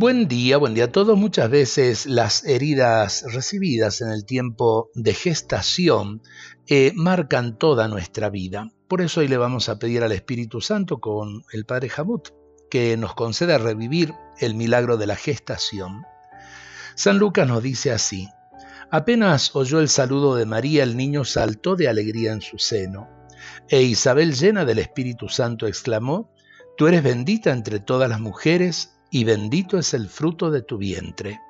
Buen día, buen día a todos. Muchas veces las heridas recibidas en el tiempo de gestación eh, marcan toda nuestra vida. Por eso hoy le vamos a pedir al Espíritu Santo con el Padre Jamut que nos conceda revivir el milagro de la gestación. San Lucas nos dice así, apenas oyó el saludo de María, el niño saltó de alegría en su seno, e Isabel llena del Espíritu Santo exclamó, Tú eres bendita entre todas las mujeres, y bendito es el fruto de tu vientre.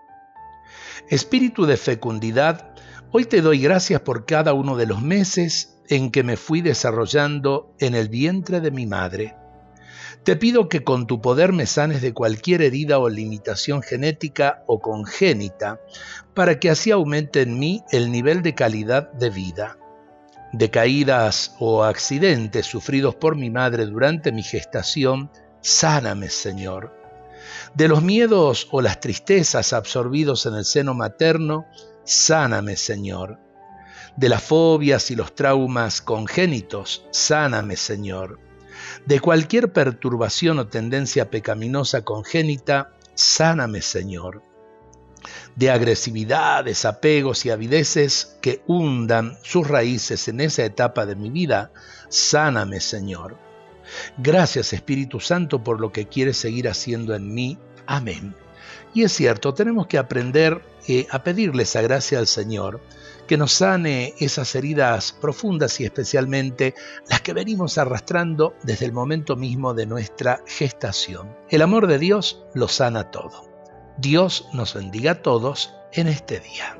Espíritu de fecundidad, hoy te doy gracias por cada uno de los meses en que me fui desarrollando en el vientre de mi madre. Te pido que con tu poder me sanes de cualquier herida o limitación genética o congénita, para que así aumente en mí el nivel de calidad de vida. De caídas o accidentes sufridos por mi madre durante mi gestación, sáname, Señor de los miedos o las tristezas absorbidos en el seno materno, sáname, Señor. De las fobias y los traumas congénitos, sáname, Señor. De cualquier perturbación o tendencia pecaminosa congénita, sáname, Señor. De agresividad, desapegos y avideces que hundan sus raíces en esa etapa de mi vida, sáname, Señor Gracias Espíritu Santo por lo que quieres seguir haciendo en mí. Amén. Y es cierto, tenemos que aprender eh, a pedirle esa gracia al Señor, que nos sane esas heridas profundas y especialmente las que venimos arrastrando desde el momento mismo de nuestra gestación. El amor de Dios lo sana todo. Dios nos bendiga a todos en este día.